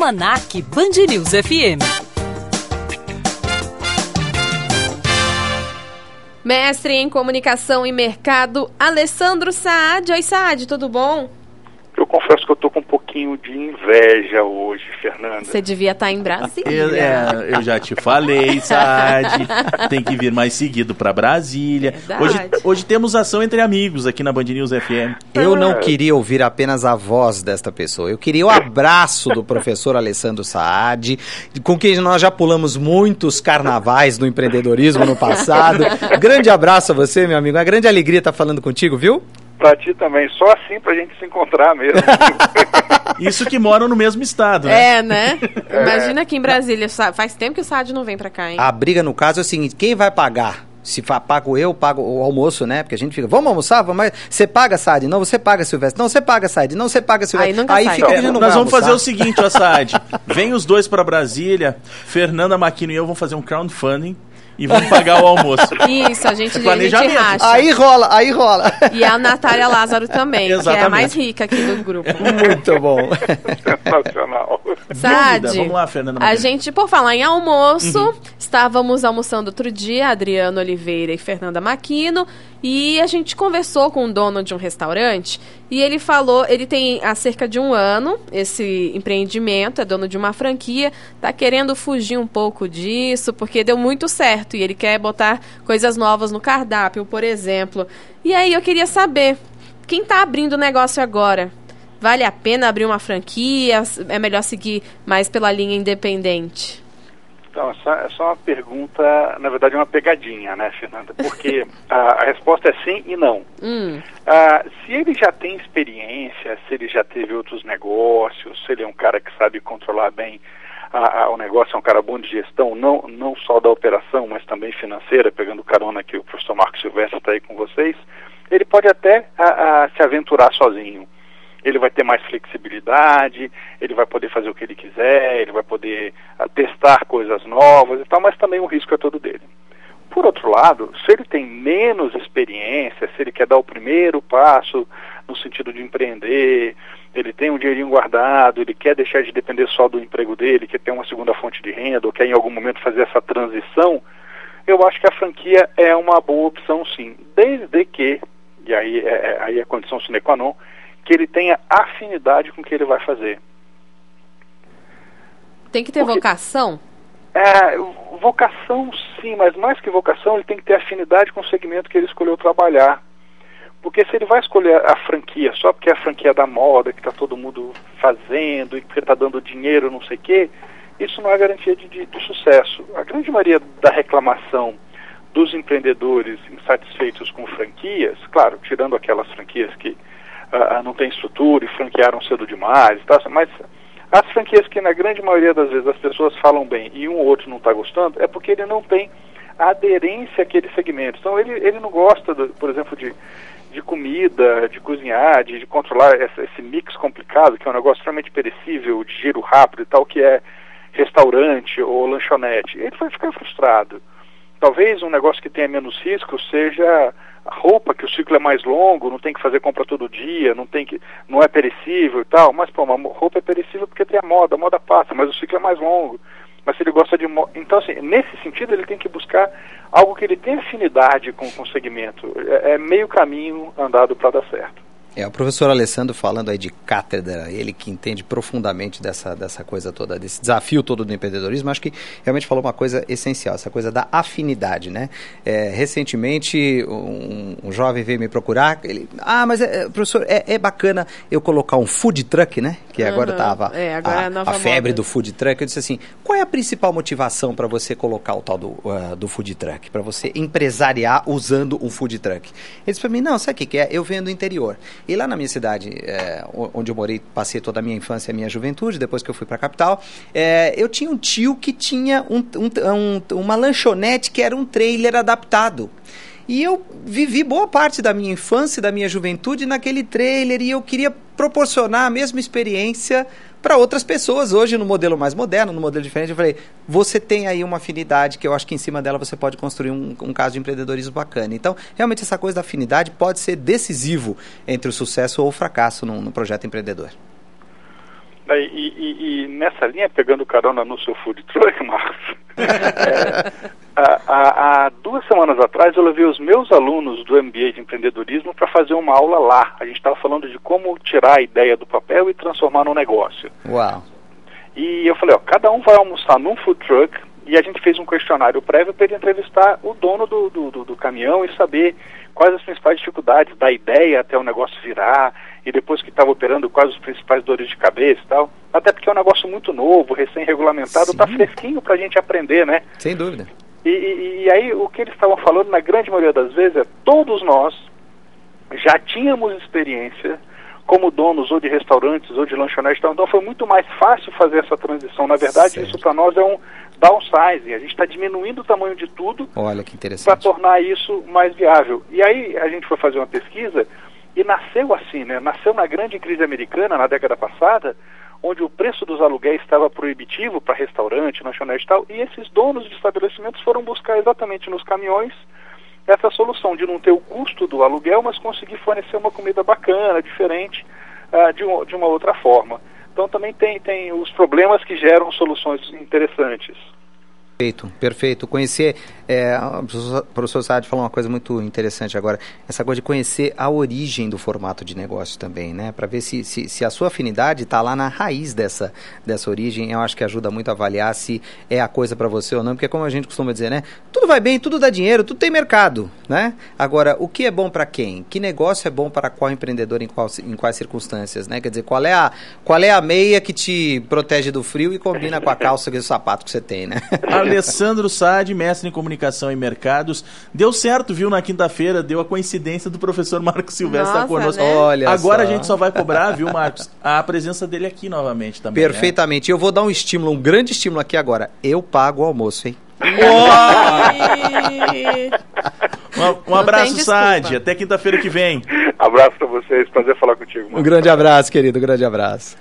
Almanac Band News FM. Mestre em Comunicação e Mercado, Alessandro Saad. Oi, Saad, tudo bom? Confesso que eu tô com um pouquinho de inveja hoje, Fernanda. Você devia estar em Brasília. Eu, é, eu já te falei, Saad. tem que vir mais seguido para Brasília. Hoje, hoje temos ação entre amigos aqui na Band News FM. Eu não queria ouvir apenas a voz desta pessoa. Eu queria o abraço do professor Alessandro Saad, com quem nós já pulamos muitos carnavais do empreendedorismo no passado. Grande abraço a você, meu amigo. É uma grande alegria estar falando contigo, viu? Pra ti também, só assim pra gente se encontrar mesmo. Isso que moram no mesmo estado, né? É, né? É. Imagina aqui em Brasília, faz tempo que o SAD não vem pra cá, hein? A briga no caso é o seguinte, quem vai pagar? Se pago eu, pago o almoço, né? Porque a gente fica, vamos almoçar? Vamos... Você paga, Sad? Não, você paga, Silvestre. Não, você paga, Sad. Não, você paga, Silvestre. Aí, Aí fica é, Nós vamos fazer o seguinte, ó, Sad. Vem os dois para Brasília, Fernanda Maquino e eu vamos fazer um crowdfunding e vamos pagar o almoço. Isso, a gente, é a gente racha. Aí rola, aí rola. E a Natália Lázaro também, Exatamente. que é a mais rica aqui do grupo. Muito bom. Sensacional. Sad, vamos lá, Fernanda. A gente, por falar em almoço, uhum. estávamos almoçando outro dia, Adriano Oliveira e Fernanda Maquino, e a gente conversou com o dono de um restaurante e ele falou, ele tem há cerca de um ano esse empreendimento, é dono de uma franquia, tá querendo fugir um pouco disso porque deu muito certo e ele quer botar coisas novas no cardápio, por exemplo. E aí eu queria saber, quem está abrindo o negócio agora? Vale a pena abrir uma franquia? É melhor seguir mais pela linha independente? Então, essa, essa é uma pergunta, na verdade, é uma pegadinha, né, Fernanda? Porque a, a, resposta é sim e não. Hum. Ah, se ele já tem experiência, se ele já teve outros negócios, se ele é um cara que sabe controlar bem a, a, o negócio, é um cara bom de gestão, não, não só da operação, mas também financeira, pegando carona que o professor Marcos Silvestre está aí com vocês, ele pode até se aventurar sozinho ele vai ter mais flexibilidade, ele vai poder fazer o que ele quiser, ele vai poder uh, testar coisas novas e tal, mas também o risco é todo dele. Por outro lado, se ele tem menos experiência, se ele quer dar o primeiro passo no sentido de empreender, ele tem um dinheirinho guardado, ele quer deixar de depender só do emprego dele, quer ter uma segunda fonte de renda, ou quer em algum momento fazer essa transição, eu acho que a franquia é uma boa opção sim, desde que, e aí é, é aí é condição sine qua non, que ele tenha afinidade com o que ele vai fazer. Tem que ter Porque, vocação? É, vocação sim, mas mais que vocação, ele tem que ter afinidade com o segmento que ele escolheu trabalhar. Porque se ele vai escolher a franquia só porque é a franquia da moda, que está todo mundo fazendo e porque está dando dinheiro, não sei o quê, isso não é garantia de, de, de sucesso. A grande maioria da reclamação dos empreendedores insatisfeitos com franquias, claro, tirando aquelas franquias que uh, não tem estrutura e franquearam cedo demais, tá? mas as franquias que na grande maioria das vezes as pessoas falam bem e um ou outro não está gostando, é porque ele não tem aderência àquele segmento. Então ele, ele não gosta, do, por exemplo, de, de comida, de cozinhar, de, de controlar essa, esse mix complicado, que é um negócio extremamente perecível, de giro rápido e tal, que é restaurante ou lanchonete. Ele vai ficar frustrado. Talvez um negócio que tenha menos risco seja roupa, que o ciclo é mais longo, não tem que fazer compra todo dia, não tem que, não é perecível e tal, mas pô, uma roupa é perecível porque tem a moda, a moda passa, mas o ciclo é mais longo. Mas se ele gosta de então assim, nesse sentido ele tem que buscar algo que ele tenha afinidade com, com o segmento. É, é meio caminho andado para dar certo. É, o professor Alessandro falando aí de cátedra, ele que entende profundamente dessa, dessa coisa toda, desse desafio todo do empreendedorismo, acho que realmente falou uma coisa essencial, essa coisa da afinidade, né? É, recentemente, um, um, jovem veio me procurar, ele, ah, mas, é, professor, é, é, bacana eu colocar um food truck, né? Que agora estava é, agora a, a, a febre do food truck. Eu disse assim, qual é a principal motivação para você colocar o tal do, uh, do food truck? Para você empresariar usando um food truck? Ele disse para mim, não, sabe o que, que é? Eu venho do interior. E lá na minha cidade, é, onde eu morei, passei toda a minha infância e a minha juventude, depois que eu fui para a capital, é, eu tinha um tio que tinha um, um, uma lanchonete que era um trailer adaptado. E eu vivi boa parte da minha infância e da minha juventude naquele trailer e eu queria proporcionar a mesma experiência para outras pessoas. Hoje, no modelo mais moderno, no modelo diferente, eu falei: você tem aí uma afinidade que eu acho que em cima dela você pode construir um, um caso de empreendedorismo bacana. Então, realmente, essa coisa da afinidade pode ser decisivo entre o sucesso ou o fracasso no, no projeto empreendedor. E, e, e, nessa linha, pegando carona no seu food truck, Marcos, é, há, há, duas semanas atrás eu levei os meus alunos do MBA de empreendedorismo para fazer uma aula lá. A gente estava falando de como tirar a ideia do papel e transformar no negócio. Uau! E eu falei, ó, cada um vai almoçar num food truck e a gente fez um questionário prévio para ele entrevistar o dono do, do, do, do caminhão e saber quais as principais dificuldades da ideia até o negócio virar e depois que estava operando, quais os principais dores de cabeça e tal. Até porque é um negócio muito novo, recém-regulamentado, está fresquinho para a gente aprender, né? Sem dúvida. E, e, e aí o que eles estavam falando, na grande maioria das vezes, é todos nós já tínhamos experiência como donos ou de restaurantes ou de lanchonetes, então foi muito mais fácil fazer essa transição. Na verdade, certo. isso para nós é um downsizing. A gente está diminuindo o tamanho de tudo para tornar isso mais viável. E aí a gente foi fazer uma pesquisa e nasceu assim, né? Nasceu na grande crise americana, na década passada, onde o preço dos aluguéis estava proibitivo para restaurante, lanchonete e tal, e esses donos de estabelecimentos foram buscar exatamente nos caminhões essa solução de não ter o custo do aluguel, mas conseguir fornecer uma comida bacana, diferente, uh, de, um, de uma outra forma. Então também tem, tem os problemas que geram soluções interessantes. Perfeito, perfeito. Conhecer, é, o professor Saad falou uma coisa muito interessante agora, essa coisa de conhecer a origem do formato de negócio também, né? Para ver se, se, se, a sua afinidade está lá na raiz dessa, dessa origem, eu acho que ajuda muito a avaliar se é a coisa para você ou não, porque como a gente costuma dizer, né? Tudo vai bem, tudo dá dinheiro, tudo tem mercado, né? Agora, o que é bom para quem? Que negócio é bom para qual empreendedor em, qual, em quais circunstâncias, né? Quer dizer, qual é, a, qual é a meia que te protege do frio e combina com a calça e o sapato que você tem, né? Alessandro Sade, mestre em comunicação e mercados. Deu certo, viu? Na quinta-feira, deu a coincidência do professor Marcos Silvestre estar conosco. Né? Olha Agora só. a gente só vai cobrar, viu, Marcos? A presença dele aqui novamente também. Né? Perfeitamente. Né? Eu vou dar um estímulo, um grande estímulo aqui agora. Eu pago o almoço, hein? um, um abraço, Sade. Até quinta-feira que vem. Abraço para vocês. Prazer falar contigo. Mano. Um grande abraço, querido. Um grande abraço.